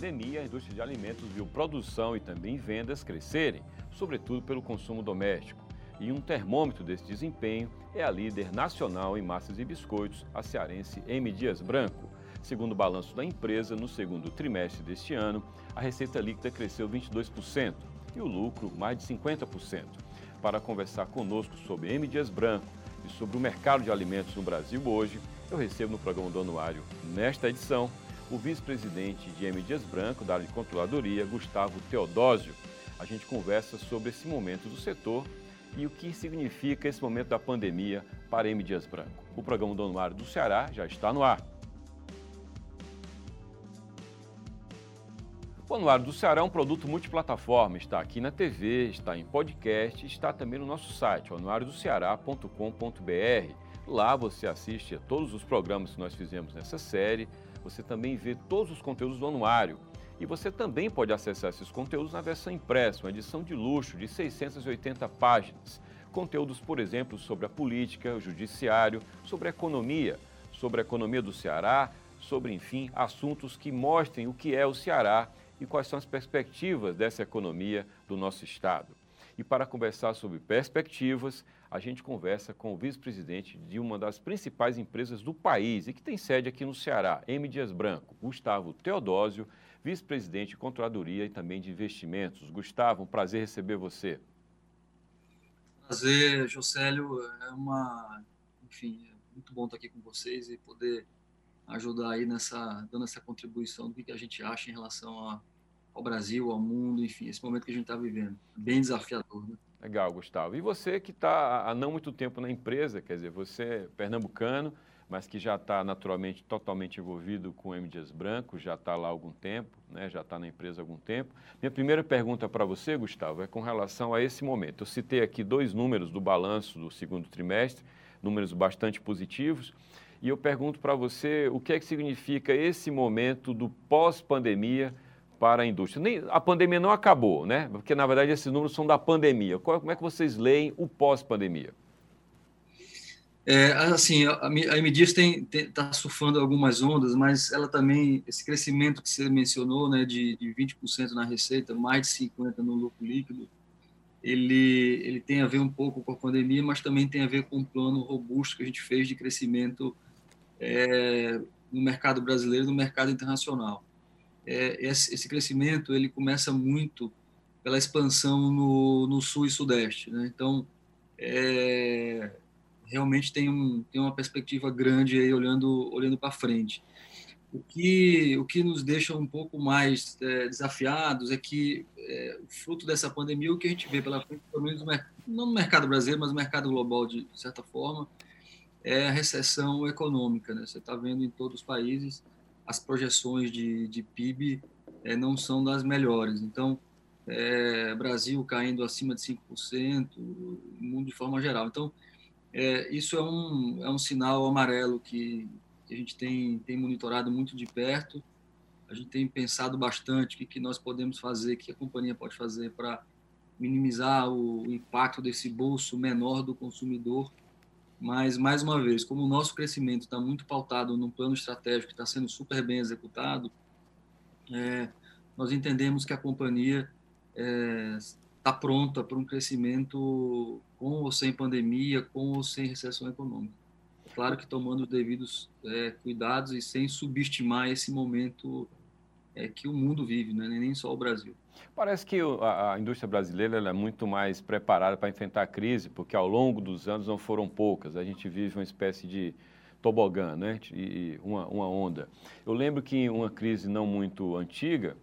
pandemia, a indústria de alimentos viu produção e também vendas crescerem, sobretudo pelo consumo doméstico. E um termômetro desse desempenho é a líder nacional em massas e biscoitos, a cearense M. Dias Branco. Segundo o balanço da empresa, no segundo trimestre deste ano, a receita líquida cresceu 22% e o lucro mais de 50%. Para conversar conosco sobre M. Dias Branco e sobre o mercado de alimentos no Brasil hoje, eu recebo no programa do Anuário, nesta edição, o vice-presidente de M. Dias Branco, da área de controladoria, Gustavo Teodósio. A gente conversa sobre esse momento do setor e o que significa esse momento da pandemia para M. Dias Branco. O programa do Anuário do Ceará já está no ar. O Anuário do Ceará é um produto multiplataforma, está aqui na TV, está em podcast, está também no nosso site, anuariodoceará.com.br. Lá você assiste a todos os programas que nós fizemos nessa série, você também vê todos os conteúdos do anuário. E você também pode acessar esses conteúdos na versão impressa, uma edição de luxo de 680 páginas. Conteúdos, por exemplo, sobre a política, o judiciário, sobre a economia, sobre a economia do Ceará, sobre, enfim, assuntos que mostrem o que é o Ceará e quais são as perspectivas dessa economia do nosso Estado. E para conversar sobre perspectivas, a gente conversa com o vice-presidente de uma das principais empresas do país e que tem sede aqui no Ceará, M. Dias Branco, Gustavo Teodósio, vice-presidente de Controladoria e também de Investimentos. Gustavo, um prazer receber você. Prazer, Josélio. É uma, enfim, é muito bom estar aqui com vocês e poder ajudar aí nessa, dando essa contribuição do que a gente acha em relação a, ao Brasil, ao mundo, enfim, esse momento que a gente está vivendo. Bem desafiador, né? Legal, Gustavo. E você que está há não muito tempo na empresa, quer dizer, você é pernambucano, mas que já está naturalmente totalmente envolvido com M. Dias Branco, já está lá há algum tempo, né? já está na empresa há algum tempo. Minha primeira pergunta para você, Gustavo, é com relação a esse momento. Eu citei aqui dois números do balanço do segundo trimestre, números bastante positivos, e eu pergunto para você o que é que significa esse momento do pós-pandemia para a indústria. Nem, a pandemia não acabou, né? Porque, na verdade, esses números são da pandemia. Como é que vocês leem o pós-pandemia? É, assim, a, a está surfando algumas ondas, mas ela também, esse crescimento que você mencionou, né, de, de 20% na receita, mais de 50% no lucro líquido, ele, ele tem a ver um pouco com a pandemia, mas também tem a ver com um plano robusto que a gente fez de crescimento é, no mercado brasileiro e no mercado internacional é, esse crescimento ele começa muito pela expansão no, no sul e sudeste. Né? Então, é, realmente tem, um, tem uma perspectiva grande aí olhando, olhando para frente. O que, o que nos deixa um pouco mais é, desafiados é que, é, fruto dessa pandemia, o que a gente vê pela frente, pelo menos no, não no mercado brasileiro, mas no mercado global, de certa forma, é a recessão econômica. Né? Você está vendo em todos os países as projeções de, de PIB é, não são das melhores. Então, é, Brasil caindo acima de 5%, o mundo de forma geral. Então, é, isso é um, é um sinal amarelo que, que, a gente tem, tem monitorado muito de perto. A gente tem pensado bastante o que, que nós podemos fazer, o que a companhia pode fazer para minimizar o impacto desse bolso menor do consumidor mas, mais uma vez, como o nosso crescimento está muito pautado num plano estratégico que está sendo super bem executado, é, nós entendemos que a companhia está é, pronta para um crescimento com ou sem pandemia, com ou sem recessão econômica. É claro que tomando os devidos é, cuidados e sem subestimar esse momento é, que o mundo vive, né? nem só o Brasil. Parece que a, indústria brasileira é muito mais preparada para enfrentar a crise, porque ao longo dos anos não foram poucas. A gente vive uma espécie de tobogã, né? E uma, uma onda. Eu lembro que em uma crise não muito antiga,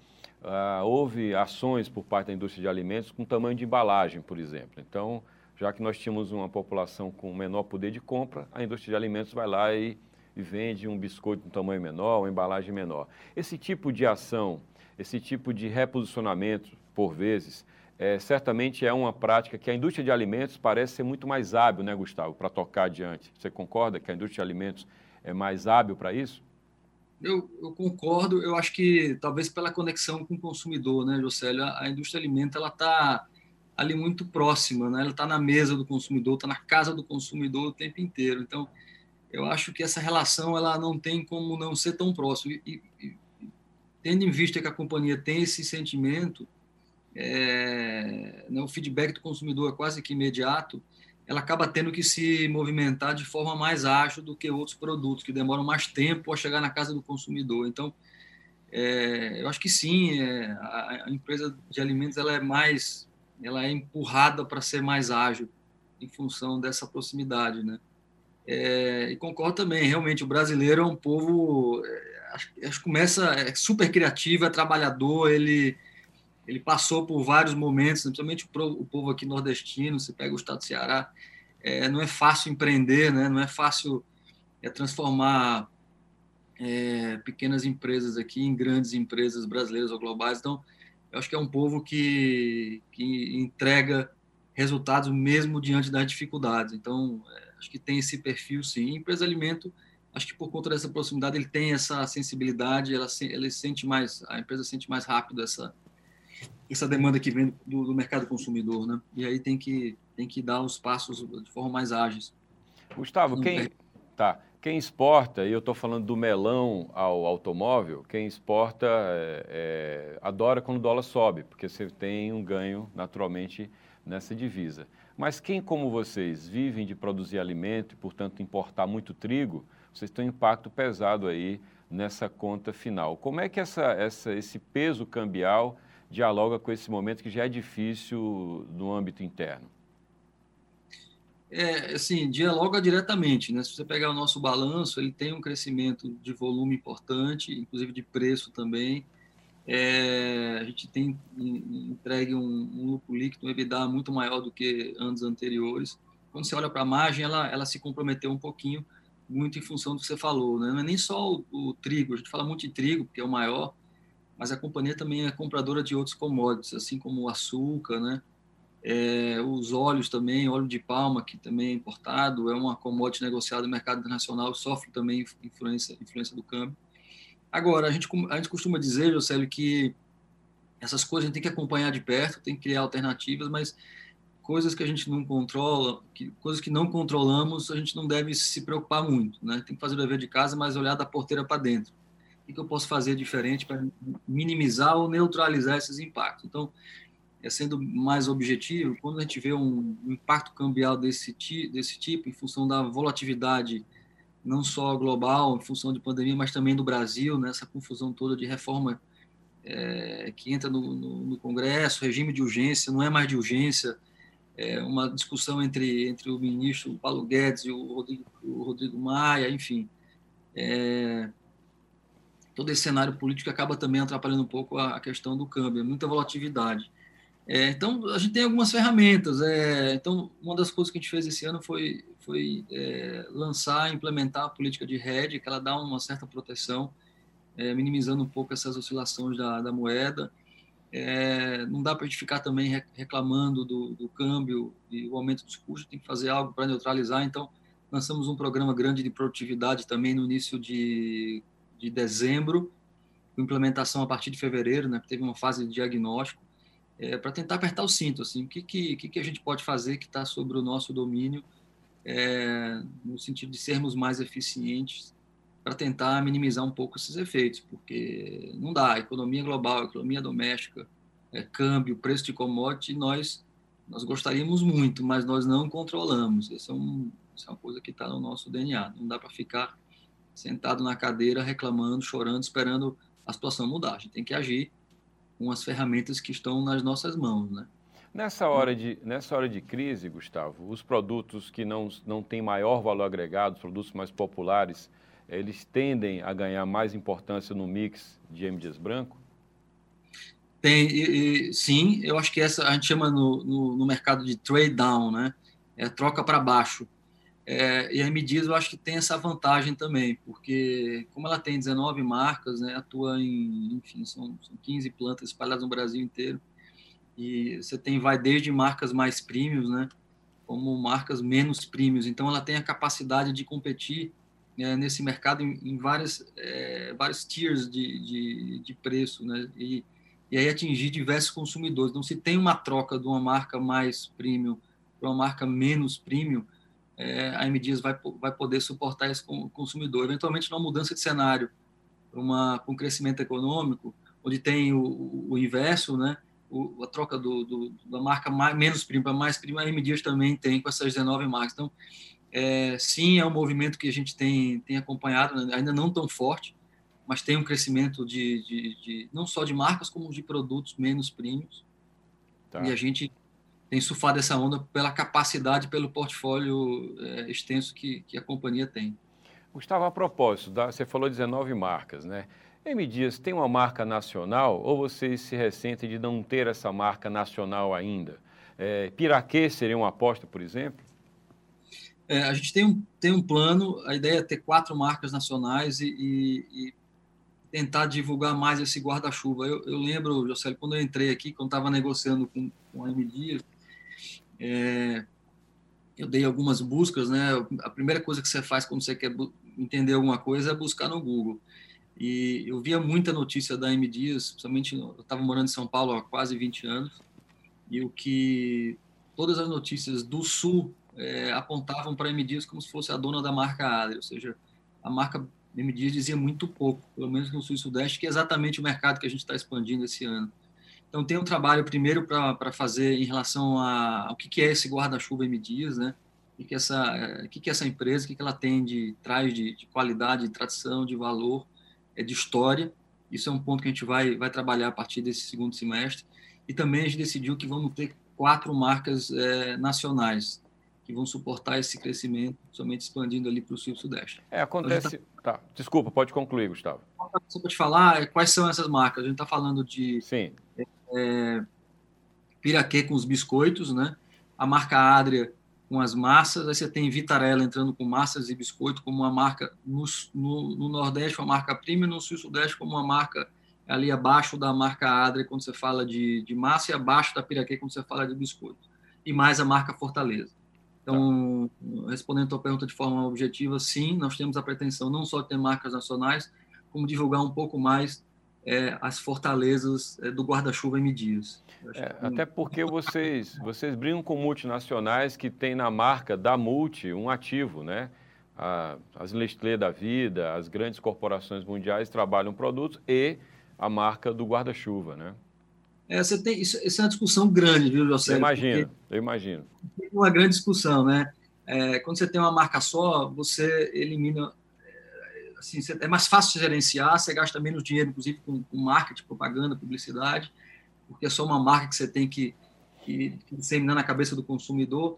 uh, houve ações por parte da indústria de alimentos com tamanho de embalagem, por exemplo. Então, já que nós tínhamos uma população com menor poder de compra, a indústria de alimentos vai lá e, e vende um biscoito de um tamanho menor, uma embalagem menor. Esse tipo de ação esse tipo de reposicionamento, por vezes, é, certamente é uma prática que a indústria de alimentos parece ser muito mais hábil, né, Gustavo, para tocar adiante. Você concorda que a indústria de alimentos é mais hábil para isso? Eu, eu, concordo. Eu acho que talvez pela conexão com o consumidor, né, Josélio? A, a indústria de alimentos ela está ali muito próxima, né? Ela está na mesa do consumidor, está na casa do consumidor o tempo inteiro. Então, eu acho que essa relação ela não tem como não ser tão próxima. E, e tendo em vista que a companhia tem esse sentimento, é, né, o feedback do consumidor é quase que imediato, ela acaba tendo que se movimentar de forma mais ágil do que outros produtos, que demoram mais tempo a chegar na casa do consumidor. Então, é, eu acho que sim, é, a, a, empresa de alimentos ela é mais, ela é empurrada para ser mais ágil em função dessa proximidade, né? É, e concordo também, realmente, o brasileiro é um povo, é, acho, que começa, é super criativo, é trabalhador, ele ele passou por vários momentos, principalmente o povo aqui nordestino, você pega o estado do Ceará, é, não é fácil empreender, né? não é fácil é, transformar é, pequenas empresas aqui em grandes empresas brasileiras ou globais. Então, eu acho que é um povo que, que entrega resultados mesmo diante das dificuldades. Então, é, acho que tem esse perfil, sim. Empresa alimento, acho que por conta dessa proximidade, ele tem essa sensibilidade, ela, ele sente mais, a empresa sente mais rápido essa, essa demanda que vem do, do, mercado consumidor, né? E aí tem que tem que dar os passos de forma mais ágeis. Gustavo, quem tá quem exporta, e eu estou falando do melão ao automóvel, quem exporta é, é, adora quando o dólar sobe, porque você tem um ganho naturalmente nessa divisa. Mas quem, como vocês, vivem de produzir alimento e, portanto, importar muito trigo, vocês têm um impacto pesado aí nessa conta final. Como é que essa, essa, esse peso cambial dialoga com esse momento que já é difícil no âmbito interno? É, assim, dialoga diretamente, né? Se você pegar o nosso balanço, ele tem um crescimento de volume importante, inclusive de preço também. É, a gente tem entregue um, um lucro líquido, um EBITDA muito maior do que anos anteriores. Quando você olha para a margem, ela, ela se comprometeu um pouquinho, muito em função do que você falou, né? Não é nem só o, o trigo, a gente fala muito de trigo, porque é o maior, mas a companhia também é compradora de outros commodities, assim como o açúcar, né? É, os óleos também, óleo de palma, que também é importado, é uma commodity negociada no mercado internacional, sofre também influência, influência do câmbio. Agora, a gente, a gente costuma dizer, Josélio, que essas coisas a gente tem que acompanhar de perto, tem que criar alternativas, mas coisas que a gente não controla, que, coisas que não controlamos, a gente não deve se preocupar muito, né? Tem que fazer o dever de casa, mas olhar da porteira para dentro o que eu posso fazer diferente para minimizar ou neutralizar esses impactos. Então, é sendo mais objetivo, quando a gente vê um, impacto cambial desse, desse tipo, em função da volatilidade, não só global, em função de pandemia, mas também do Brasil, nessa né, confusão toda de reforma é, que entra no, no, no, Congresso, regime de urgência, não é mais de urgência, é uma discussão entre, entre o ministro Paulo Guedes e o Rodrigo, o Rodrigo Maia, enfim. É, todo esse cenário político acaba também atrapalhando um pouco a, questão do câmbio, é muita volatilidade. É, então, a gente tem algumas ferramentas. É, então, uma das coisas que a gente fez esse ano foi, foi é, lançar, implementar a política de hedge, que ela dá uma certa proteção, é, minimizando um pouco essas oscilações da, da moeda. É, não dá para a gente ficar também reclamando do, do câmbio e o aumento dos custos, tem que fazer algo para neutralizar. Então, lançamos um programa grande de produtividade também no início de de dezembro, com implementação a partir de fevereiro, né? Teve uma fase de diagnóstico é, para tentar apertar o cinto, assim, o que que, que a gente pode fazer que está sobre o nosso domínio, é, no sentido de sermos mais eficientes para tentar minimizar um pouco esses efeitos, porque não dá, economia global, economia doméstica, é, câmbio, preço de commodity, nós nós gostaríamos muito, mas nós não controlamos. Essa é, um, é uma coisa que está no nosso DNA. Não dá para ficar sentado na cadeira, reclamando, chorando, esperando a situação mudar. A gente tem que agir com as ferramentas que estão nas nossas mãos, né? Nessa hora de, nessa hora de crise, Gustavo, os produtos que não, não têm maior valor agregado, os produtos mais populares, eles tendem a ganhar mais importância no mix de M. Dias Branco? Tem, e, e, sim, eu acho que essa a gente chama no, no, no mercado de trade down, né? É troca para baixo. É, e a Medias eu acho que tem essa vantagem também, porque como ela tem 19 marcas, né, atua em, enfim, são, são 15 plantas espalhadas no Brasil inteiro, e você tem, vai desde marcas mais premiums, né, como marcas menos premiums, então ela tem a capacidade de competir né, nesse mercado em, em várias, é, vários tiers de, de, de preço, né, e, e aí atingir diversos consumidores. Então, se tem uma troca de uma marca mais premium para uma marca menos premium, é, a M Dias vai, vai poder suportar esse consumidor. Eventualmente, numa mudança de cenário, para um crescimento econômico, onde tem o, o inverso, né? O, a troca do, do, da marca mais, menos prima para mais prima, a M Dias também tem com essas 19 marcas. Então, é, sim, é um movimento que a gente tem, tem acompanhado, né? ainda não tão forte, mas tem um crescimento de, de, de não só de marcas, como de produtos menos premiums. Tá. E a gente tem surfado essa onda pela capacidade, pelo portfólio é, extenso que, que a companhia tem. Gustavo, a propósito, você falou 19 marcas, né? M Dias tem uma marca nacional ou vocês se ressentem de não ter essa marca nacional ainda? É, Piraquê seria uma aposta, por exemplo? É, a gente tem um, tem um plano, a ideia é ter quatro marcas nacionais e, e, e tentar divulgar mais esse guarda-chuva. Eu, eu, lembro, José, quando eu entrei aqui, quando estava negociando com, com a é, eu dei algumas buscas, né? A primeira coisa que você faz quando você quer entender alguma coisa é buscar no Google. E eu via muita notícia da M Dias, principalmente eu estava morando em São Paulo há quase 20 anos, e o que todas as notícias do Sul é, apontavam para a M Dias como se fosse a dona da marca Adria, ou seja, a marca M Dias dizia muito pouco, pelo menos no Sul e Sudeste, que é exatamente o mercado que a gente está expandindo esse ano. Então, tem um trabalho primeiro para fazer em relação a, ao que, que é esse guarda-chuva M Dias, né? O que, que, essa, o que, que essa empresa, o que, que ela tem de, traz de, de qualidade, de tradição, de valor, é de história. Isso é um ponto que a gente vai, vai trabalhar a partir desse segundo semestre. E também a gente decidiu que vamos ter quatro marcas é, nacionais que vão suportar esse crescimento, somente expandindo ali para o sul e sudeste. É, acontece. Tá... tá... Desculpa, pode concluir, Gustavo. Só para te falar, é, quais são essas marcas? A gente está falando de Sim. É, Piraquê com os biscoitos, né? A marca Adria com as massas, aí você tem Vitarella entrando com massas e biscoito como uma marca no, no, no Nordeste, uma marca no Sul e Sudeste como uma marca ali abaixo da marca Adria quando você fala de, de massa e abaixo da Piraquê quando você fala de biscoito. E mais a marca Fortaleza. Então, tá. respondendo a tua pergunta de forma objetiva, sim, nós temos a pretensão não só de ter marcas nacionais, como divulgar um pouco mais é, as fortalezas é, do guarda-chuva M Dias. É, até porque vocês, vocês brincam com multinacionais que têm na marca da Multi um ativo, né? A, as Nestlé da vida, as grandes corporações mundiais trabalham produtos e a marca do guarda-chuva, né? É, você tem, isso, é uma discussão grande, viu, José? Eu imagino, eu imagino. Uma grande discussão, né? É, quando você tem uma marca só, você elimina assim, é mais fácil de gerenciar, você gasta menos dinheiro, inclusive, com, com marketing, propaganda, publicidade, porque é só uma marca que você tem que, que, que disseminar na cabeça do consumidor.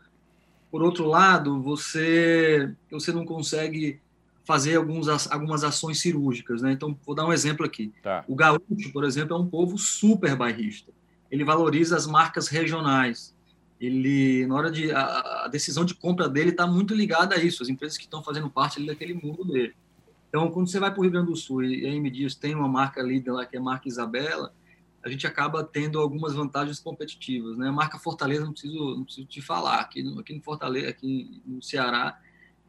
Por outro lado, você, você não consegue fazer alguns, algumas ações cirúrgicas. Né? Então, vou dar um exemplo aqui. Tá. O gaúcho, por exemplo, é um povo super bairrista. Ele valoriza as marcas regionais. Ele, na hora de a, a decisão de compra dele está muito ligada a isso. As empresas que estão fazendo parte daquele mundo dele. Então, quando você vai para o Rio Grande do Sul e a M Dias tem uma marca líder lá, que é a marca Isabela, a gente acaba tendo algumas vantagens competitivas. Né? A marca Fortaleza, não preciso, não preciso te falar, aqui no, aqui no Fortaleza, aqui no Ceará,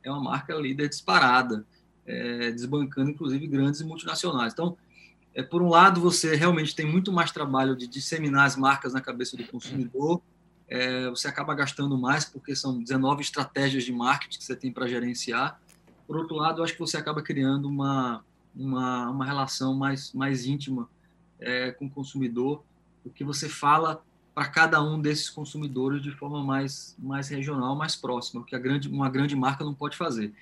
é uma marca líder disparada, é, desbancando, inclusive, grandes multinacionais. Então, é, por um lado, você realmente tem muito mais trabalho de disseminar as marcas na cabeça do consumidor, é, você acaba gastando mais, porque são 19 estratégias de marketing que você tem para gerenciar, por outro lado, eu acho que você acaba criando uma, uma, uma relação mais, mais íntima é, com o consumidor, porque você fala para cada um desses consumidores de forma mais, mais regional, mais próxima, que a grande, uma grande marca não pode fazer.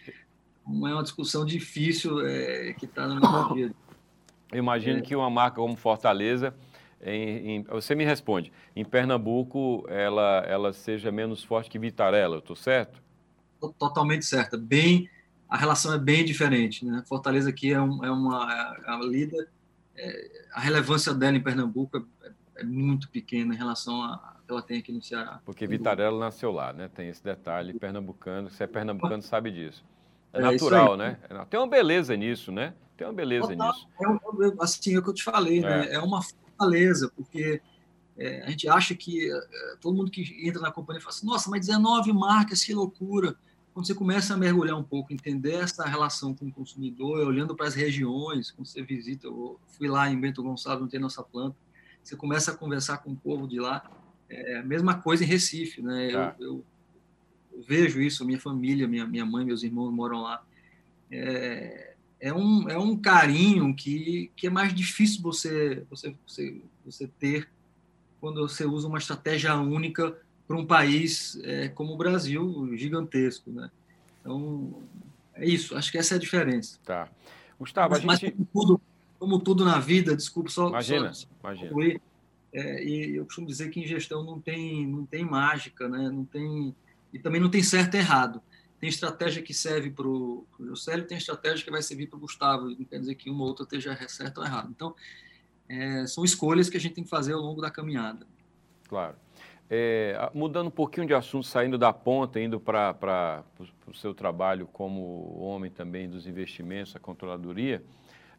Não é uma discussão difícil é, que está no meu dia. Eu imagino é. que uma marca como Fortaleza, em, em, você me responde, em Pernambuco ela, ela seja menos forte que Vitarella, eu estou certo? Totalmente certa. Bem, a relação é bem diferente. Né? Fortaleza aqui é, um, é uma é a líder, é, a relevância dela em Pernambuco é, é muito pequena em relação a que ela tem aqui no Ceará. Porque Vitarella nasceu lá, né? Tem esse detalhe pernambucano. Se é pernambucano, sabe disso. É, é natural, né? É, tem uma beleza nisso, né? Tem uma beleza Total. nisso. É, assim, é o que eu te falei, né? É uma fortaleza, porque é, a gente acha que é, todo mundo que entra na companhia fala assim, nossa, mas 19 marcas, que loucura quando você começa a mergulhar um pouco, entender essa relação com o consumidor, olhando para as regiões, quando você visita, eu fui lá em Bento Gonçalves, não tem nossa planta, você começa a conversar com o povo de lá, é a mesma coisa em Recife, né? Tá. Eu, eu, eu, vejo isso, minha família, minha, minha mãe, meus irmãos moram lá. É, é um, é um carinho que, que é mais difícil você, você, você, você ter quando você usa uma estratégia única para um país é, como o Brasil, gigantesco. Né? Então, é isso, acho que essa é a diferença. Tá. Gustavo, mas, a gente... Mas como tudo, como tudo na vida, desculpa, só... Imagina, só, imagina. Concluir, é, e eu costumo dizer que em gestão não tem, não tem mágica, né? não tem, e também não tem certo e errado. Tem estratégia que serve para o Juscelio, tem estratégia que vai servir para o Gustavo. Não quer dizer que uma ou outra esteja certa ou errada. Então, é, são escolhas que a gente tem que fazer ao longo da caminhada. Claro. É, mudando um pouquinho de assunto, saindo da ponta, indo para o seu trabalho como homem também dos investimentos, a controladoria,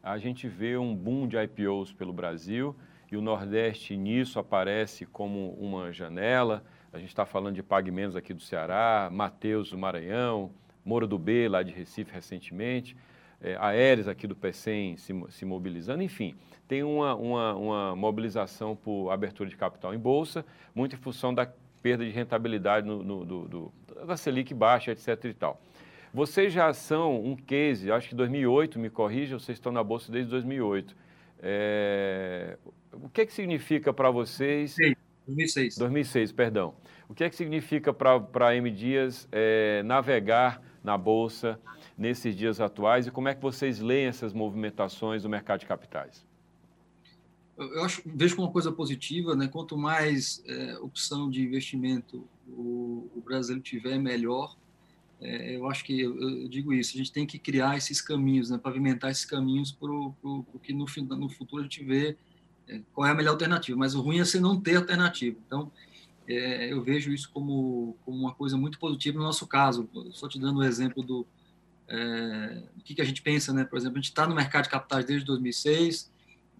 a gente vê um boom de IPOs pelo Brasil e o Nordeste nisso aparece como uma janela. A gente está falando de Pagamentos aqui do Ceará, Mateus do Maranhão, Moura do B, lá de Recife recentemente, é, Aéreas aqui do PECEM se, se mobilizando, enfim, tem uma, uma, uma, mobilização por abertura de capital em bolsa, muito em função da perda de rentabilidade no, no, do, do, da Selic baixa, etc. e tal. Vocês já são um case, acho que 2008, me corrija, vocês estão na bolsa desde 2008. É, o que, é que significa para vocês... Sim 2006. 2006, perdão. O que é que significa para a M Dias é, navegar na Bolsa nesses dias atuais e como é que vocês leem essas movimentações do mercado de capitais? Eu acho, vejo como uma coisa positiva, né? quanto mais é, opção de investimento o, o tiver, melhor. É, eu acho que, eu, eu, digo isso, a gente tem que criar esses caminhos, né? pavimentar esses caminhos para o que no, no futuro a gente vê qual é a melhor alternativa, mas o ruim é você não ter alternativa. Então, é, eu vejo isso como, como uma coisa muito positiva no nosso caso. Só te dando o um exemplo do é, o que, que a gente pensa, né? Por exemplo, a gente está no mercado de capitais desde 2006,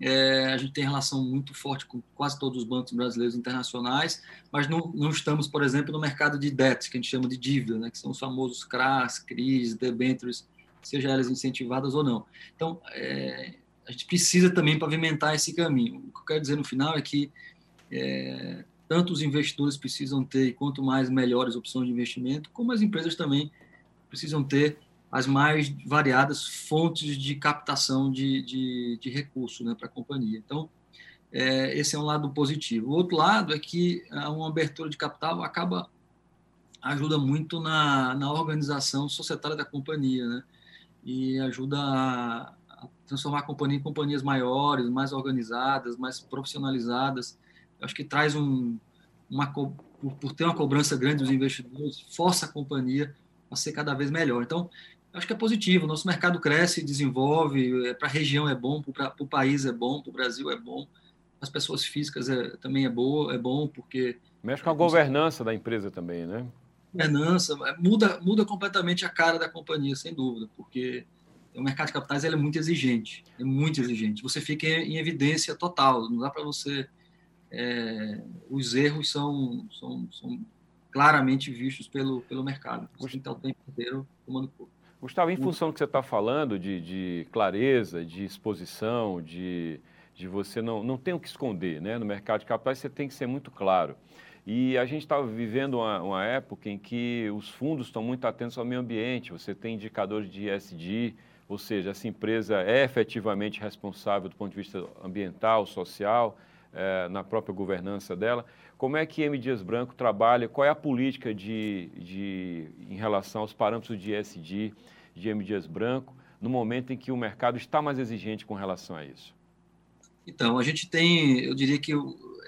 é, a gente tem relação muito forte com quase todos os bancos brasileiros internacionais, mas não, não estamos, por exemplo, no mercado de debt, que a gente chama de dívida, né? que são os famosos CRAs, CRIs, debentures, seja elas incentivadas ou não. Então, é, a gente precisa também pavimentar esse caminho. O que eu quero dizer no final é que é, tanto os investidores precisam ter, quanto mais melhores opções de investimento, como as empresas também precisam ter as mais variadas fontes de captação de, de, de recursos né, para a companhia. Então, é, esse é um lado positivo. O outro lado é que uma abertura de capital acaba ajuda muito na, na organização societária da companhia, né? E ajuda a, transformar a companhia em companhias maiores, mais organizadas, mais profissionalizadas. Eu acho que traz um, uma por, por, ter uma cobrança grande dos investidores, força a companhia a ser cada vez melhor. Então, acho que é positivo. Nosso mercado cresce, desenvolve. É, para a região é bom, para o país é bom, para o Brasil é bom. As pessoas físicas é, também é boa, é bom porque mexe com a governança da empresa também, né? Governança muda muda completamente a cara da companhia, sem dúvida, porque o mercado de capitais é muito exigente, é muito exigente. Você fica em evidência total, não dá para você. É, os erros são, são, são, claramente vistos pelo, pelo mercado. Você tem que estar o tempo inteiro tomando conta. Gustavo, em função do que você está falando de, de, clareza, de exposição, de, de você não, não tem o que esconder, né? No mercado de capitais você tem que ser muito claro. E a gente estava vivendo uma, uma, época em que os fundos estão muito atentos ao meio ambiente, você tem indicadores de ESG, ou seja, essa empresa é efetivamente responsável do ponto de vista ambiental, social, é, na própria governança dela. Como é que M. Dias Branco trabalha? Qual é a política de, de, em relação aos parâmetros de ESG de M. Dias Branco no momento em que o mercado está mais exigente com relação a isso? Então, a gente tem, eu diria que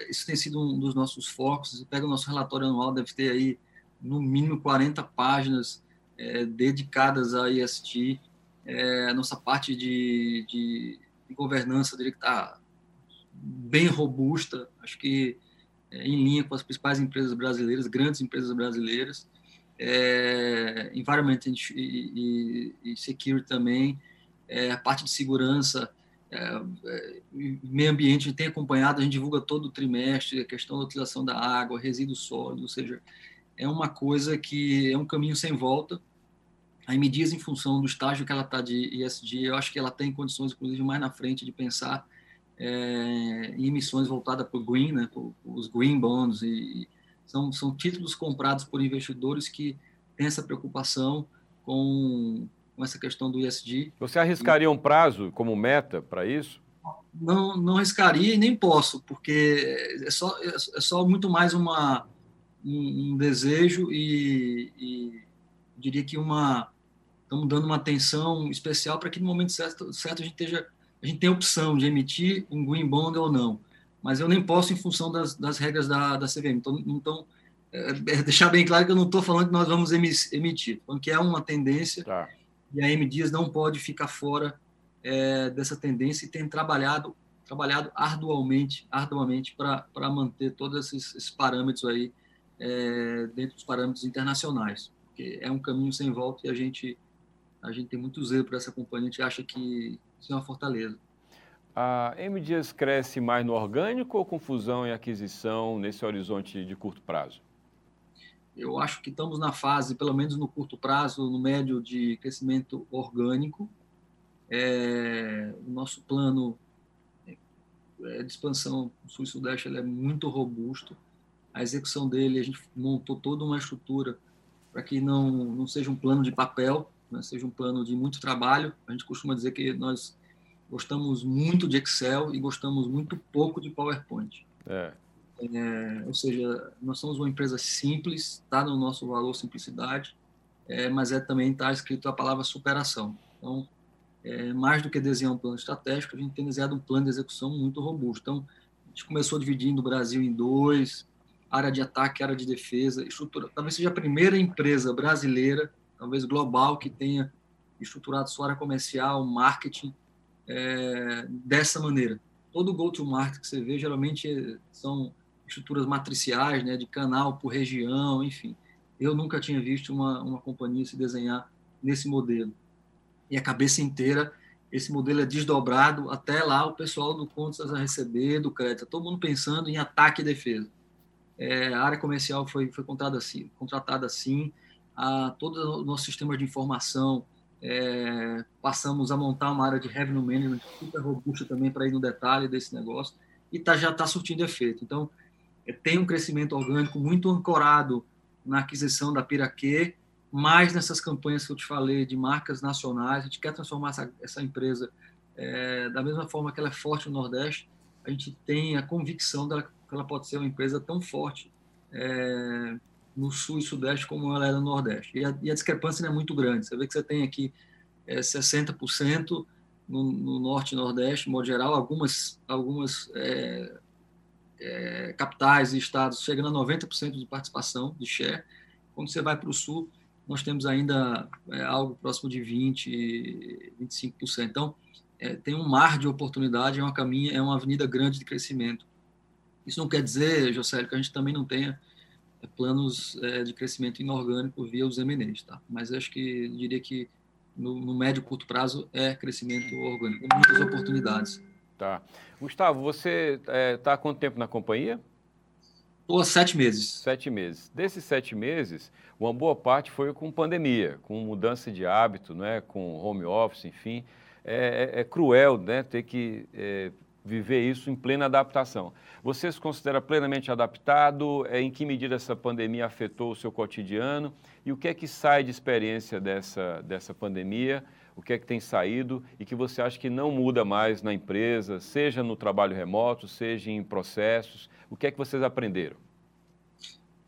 isso tem sido um dos nossos focos. Pega o nosso relatório anual, deve ter aí no mínimo 40 páginas é, dedicadas a ESG é, a nossa parte de, de, de governança dele está bem robusta, acho que em linha com as principais empresas brasileiras, grandes empresas brasileiras, é, environment e, e, e, security também, é, a parte de segurança, é, é, meio ambiente, a gente tem acompanhado, a gente divulga todo trimestre a questão da utilização da água, resíduos sólidos, ou seja, é uma coisa que é um caminho sem volta, a Dias, em função do estágio que ela está de ESG, eu acho que ela tem condições, inclusive, mais na frente de pensar é, em emissões voltadas para o green, né, os green bonds, e são, são títulos comprados por investidores que têm essa preocupação com, com essa questão do ISD. Você arriscaria um prazo como meta para isso? Não, não arriscaria e nem posso, porque é só, é só muito mais uma, um, um desejo e, e diria que uma estamos dando uma atenção especial para que no momento certo, certo a gente esteja a gente tem a opção de emitir um green bond ou não, mas eu nem posso em função das, das regras da, da CVM. Então, então é, é deixar bem claro que eu não estou falando que nós vamos emitir, falando que é uma tendência tá. e a M Dias não pode ficar fora é, dessa tendência e tem trabalhado trabalhado arduamente arduamente para manter todos esses, esses parâmetros aí é, dentro dos parâmetros internacionais, porque é um caminho sem volta e a gente a gente tem muito zelo para essa companhia, a gente acha que é uma fortaleza. A M Dias cresce mais no orgânico ou com fusão e aquisição nesse horizonte de curto prazo? Eu acho que estamos na fase, pelo menos no curto prazo, no médio de crescimento orgânico. É, o nosso plano é, de expansão Sul e Sudeste é muito robusto. A execução dele, a gente montou toda uma estrutura para que não, não seja um plano de papel, né, seja um plano de muito trabalho. A gente costuma dizer que nós gostamos muito de Excel e gostamos muito pouco de PowerPoint. É. É, ou seja, nós somos uma empresa simples, está no nosso valor simplicidade, é, mas é também está escrito a palavra superação. Então, é, mais do que desenhar um plano estratégico, a gente tem desenhado um plano de execução muito robusto. Então, a gente começou dividindo o Brasil em dois, área de ataque, área de defesa, estrutura. Talvez seja a primeira empresa brasileira, talvez global, que tenha estruturado sua área comercial, marketing, é, dessa maneira. Todo go-to-market que você vê, geralmente são estruturas matriciais, né, de canal por região, enfim. Eu nunca tinha visto uma, uma companhia se desenhar nesse modelo. E a cabeça inteira, esse modelo é desdobrado até lá o pessoal do contas a receber, do crédito, todo mundo pensando em ataque e defesa. É, a área comercial foi, foi contratada assim, contratada assim a, todo o nosso sistema de informação, é, passamos a montar uma área de revenue management super robusta também para ir no detalhe desse negócio e tá, já está surtindo efeito. Então, tem um crescimento orgânico muito ancorado na aquisição da Piraquê, mais nessas campanhas que eu te falei de marcas nacionais. A gente quer transformar essa, essa empresa é, da mesma forma que ela é forte no Nordeste. A gente tem a convicção dela que ela pode ser uma empresa tão forte é, no Sul e Sudeste como ela é no Nordeste. E a, e a discrepância é muito grande. Você vê que você tem aqui é, 60% no, no, Norte e Nordeste, de modo geral, algumas, algumas é, é, capitais e estados chegando a 90% de participação de share. Quando você vai para o sul, nós temos ainda é, algo próximo de 20%, 25%. Então, é, tem um mar de oportunidade, é uma caminha, é uma avenida grande de crescimento. Isso não quer dizer, José, que a gente também não tenha planos é, de crescimento inorgânico via os M&As, tá? Mas acho que diria que no, no médio e curto prazo é crescimento orgânico, muitas oportunidades. Tá. Gustavo, você está é, tá há quanto tempo na companhia? Estou há sete meses. Sete meses. Desses sete meses, uma boa parte foi com pandemia, com mudança de hábito, né, com home office, enfim. É, é, é cruel né, ter que é, viver isso em plena adaptação. Você se considera plenamente adaptado? É, em que medida essa pandemia afetou o seu cotidiano? E o que é que sai de experiência dessa, dessa pandemia? o que é que tem saído e que você acha que não muda mais na empresa, seja no trabalho remoto, seja em processos? O que é que vocês aprenderam?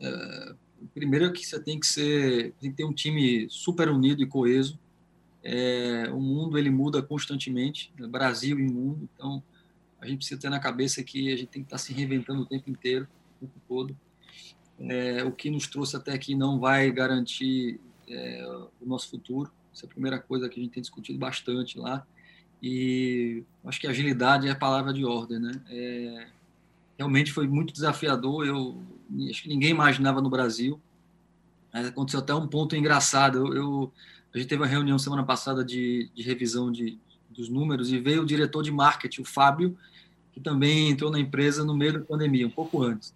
É, primeiro que você tem que ser, tem que ter um time super unido e coeso. É, o mundo ele muda constantemente, né? Brasil e mundo, então a gente precisa ter na cabeça que a gente tem que estar se reinventando o tempo inteiro, o tempo todo. É, o que nos trouxe até aqui não vai garantir é, o nosso futuro. Essa é a primeira coisa que a gente tem discutido bastante lá. E acho que agilidade é a palavra de ordem, né? É, realmente foi muito desafiador. Eu acho que ninguém imaginava no Brasil. Aconteceu até um ponto engraçado. Eu, eu a gente teve uma reunião semana passada de, de revisão de, dos números e veio o diretor de marketing, o Fábio, que também entrou na empresa no meio da pandemia, um pouco antes.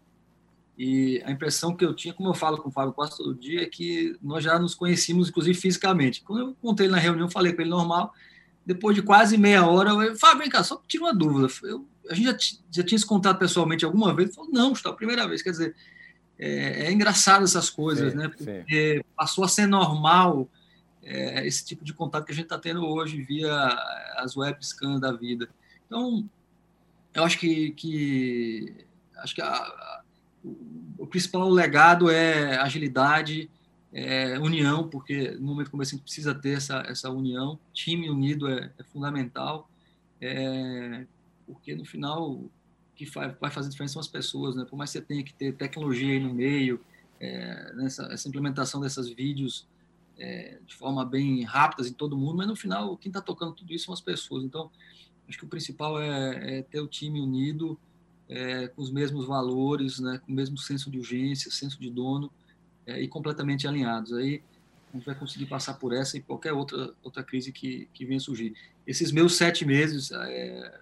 E a impressão que eu tinha, como eu falo com o Fábio quase todo dia, é que nós já nos conhecíamos, inclusive fisicamente. Quando eu contei ele na reunião, falei com ele normal. Depois de quase meia hora, eu falei, Fábio, vem cá, só tira uma dúvida. Eu, a gente já, já tinha se contado pessoalmente alguma vez? Ele falou, não, está a primeira vez. Quer dizer, é, é engraçado essas coisas, sim, né? Porque sim. passou a ser normal é, esse tipo de contato que a gente está tendo hoje via as webcams da vida. Então, eu acho que, que acho que a, a, o principal legado é agilidade, é, união, porque no momento como esse a gente precisa ter essa, essa união, time unido é, é fundamental, é, porque no final o que vai, vai fazer diferença são as pessoas, né? por mais que você tenha que ter tecnologia aí no meio, é, nessa essa implementação dessas vídeos é, de forma bem rápida em todo mundo, mas no final quem está tocando tudo isso são as pessoas, então acho que o principal é, é ter o time unido, é, com os mesmos valores, né, com o mesmo senso de urgência, senso de dono, é, e completamente alinhados. Aí a gente vai conseguir passar por essa e qualquer outra, outra crise que, que venha surgir. Esses meus sete meses, é,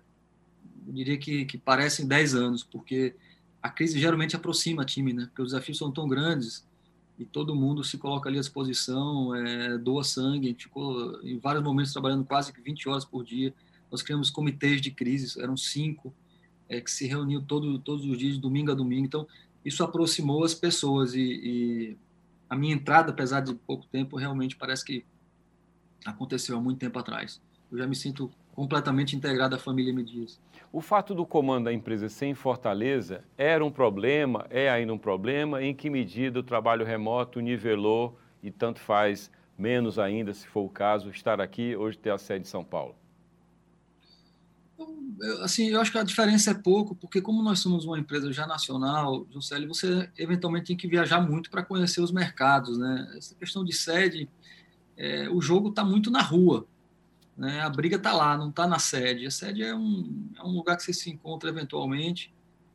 eu diria que, que parecem dez anos, porque a crise geralmente aproxima time, né? Porque os desafios são tão grandes e todo mundo se coloca ali à disposição, é, doa sangue. A gente ficou em vários momentos trabalhando quase que 20 horas por dia. Nós criamos comitês de crise, eram cinco, é, que se reuniam todo, todos os dias, domingo a domingo. Então, isso aproximou as pessoas e, e, a minha entrada, apesar de pouco tempo, realmente parece que aconteceu há muito tempo atrás. Eu já me sinto completamente integrado à família Medias. O fato do comando da empresa ser em Fortaleza era um problema, é ainda um problema? Em que medida o trabalho remoto nivelou e tanto faz, menos ainda, se for o caso, estar aqui, hoje ter a sede em São Paulo? assim, eu acho que a diferença é pouco, porque como nós somos uma empresa já nacional, Juscelio, você eventualmente tem que viajar muito para conhecer os mercados, né? Essa questão de sede, é, o jogo está muito na rua, né? A briga está lá, não está na sede. A sede é um, é um lugar que você se encontra eventualmente,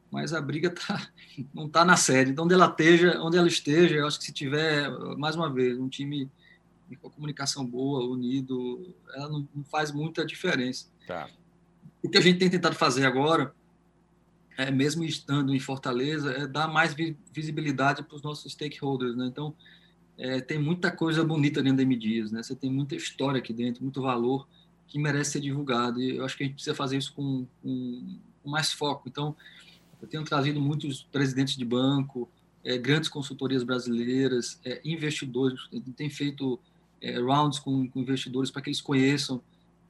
mas a briga tá, não está na sede. Então, onde ela esteja, onde ela esteja, eu acho que se tiver, mais uma vez, um time com comunicação boa, unido, ela não, não faz muita diferença. Tá. O que a gente tem tentado fazer agora, é, mesmo estando em Fortaleza, é dar mais visibilidade para os nossos stakeholders. Né? Então, é, tem muita coisa bonita dentro da M né? Você tem muita história aqui dentro, muito valor que merece ser divulgado. E eu acho que a gente precisa fazer isso com, com, com mais foco. Então, eu tenho trazido muitos presidentes de banco, é, grandes consultorias brasileiras, é, investidores, tem feito é, rounds com, com investidores para que eles conheçam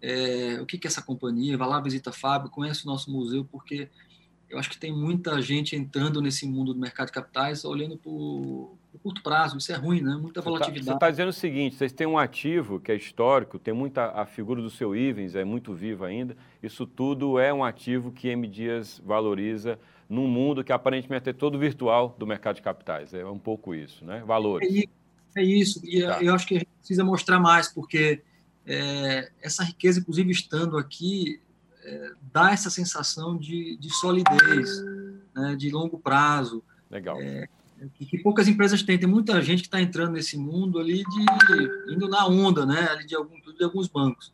é, o que, que é essa companhia, vai lá, visita a fábrica, conhece o nosso museu, porque eu acho que tem muita gente entrando nesse mundo do mercado de capitais olhando para o curto prazo, isso é ruim, né? Muita tá, volatilidade. Você está dizendo o seguinte, vocês têm um ativo que é histórico, tem muita, a figura do seu Ivens é muito viva ainda, isso tudo é um ativo que M Dias valoriza num mundo que aparentemente é todo virtual do mercado de capitais, é um pouco isso, né? Valores. É, é isso, e tá. eu acho que a gente precisa mostrar mais, porque é, essa riqueza, inclusive estando aqui, é, dá essa sensação de, de solidez, né, de longo prazo. Legal. É, que, que, poucas empresas têm. Tem muita gente que está entrando nesse mundo ali de indo na onda, né, ali de, algum, de alguns bancos.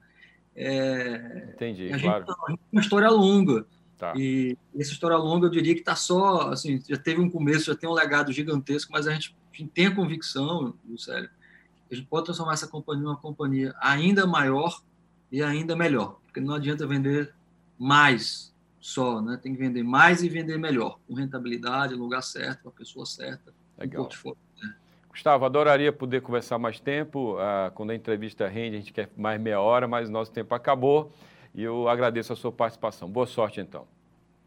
É, Entendi, a claro. Gente, tá, uma história longa. Tá. E essa história longa, eu diria que está só, assim, já teve um começo, já tem um legado gigantesco, mas a gente, a gente tem a convicção, sério, a gente pode transformar essa companhia numa companhia ainda maior e ainda melhor, porque não adianta vender mais só, né? Tem que vender mais e vender melhor, com rentabilidade, no lugar certo, com a pessoa certa, Legal. portfólio. Né? Gustavo, adoraria poder conversar mais tempo. Ah, quando a entrevista rende, a gente quer mais meia hora, mas nosso tempo acabou. E eu agradeço a sua participação. Boa sorte, então.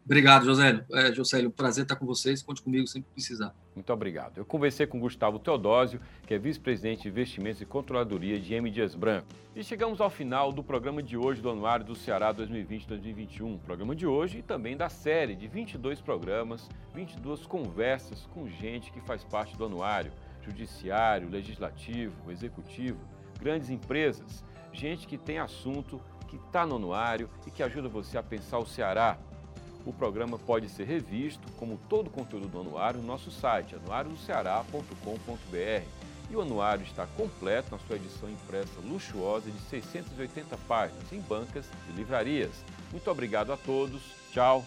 Obrigado, Josélio. É, Josélio, prazer estar com vocês. Conte comigo sempre que precisar. Muito obrigado. Eu conversei com Gustavo Teodósio, que é vice-presidente de investimentos e controladoria de M. Dias Branco. E chegamos ao final do programa de hoje do Anuário do Ceará 2020-2021. Programa de hoje e também da série de 22 programas, 22 conversas com gente que faz parte do anuário. Judiciário, legislativo, executivo, grandes empresas, gente que tem assunto, que está no anuário e que ajuda você a pensar o Ceará o programa pode ser revisto, como todo o conteúdo do anuário, no nosso site anuariodoceará.com.br. E o anuário está completo na sua edição impressa luxuosa de 680 páginas em bancas e livrarias. Muito obrigado a todos. Tchau.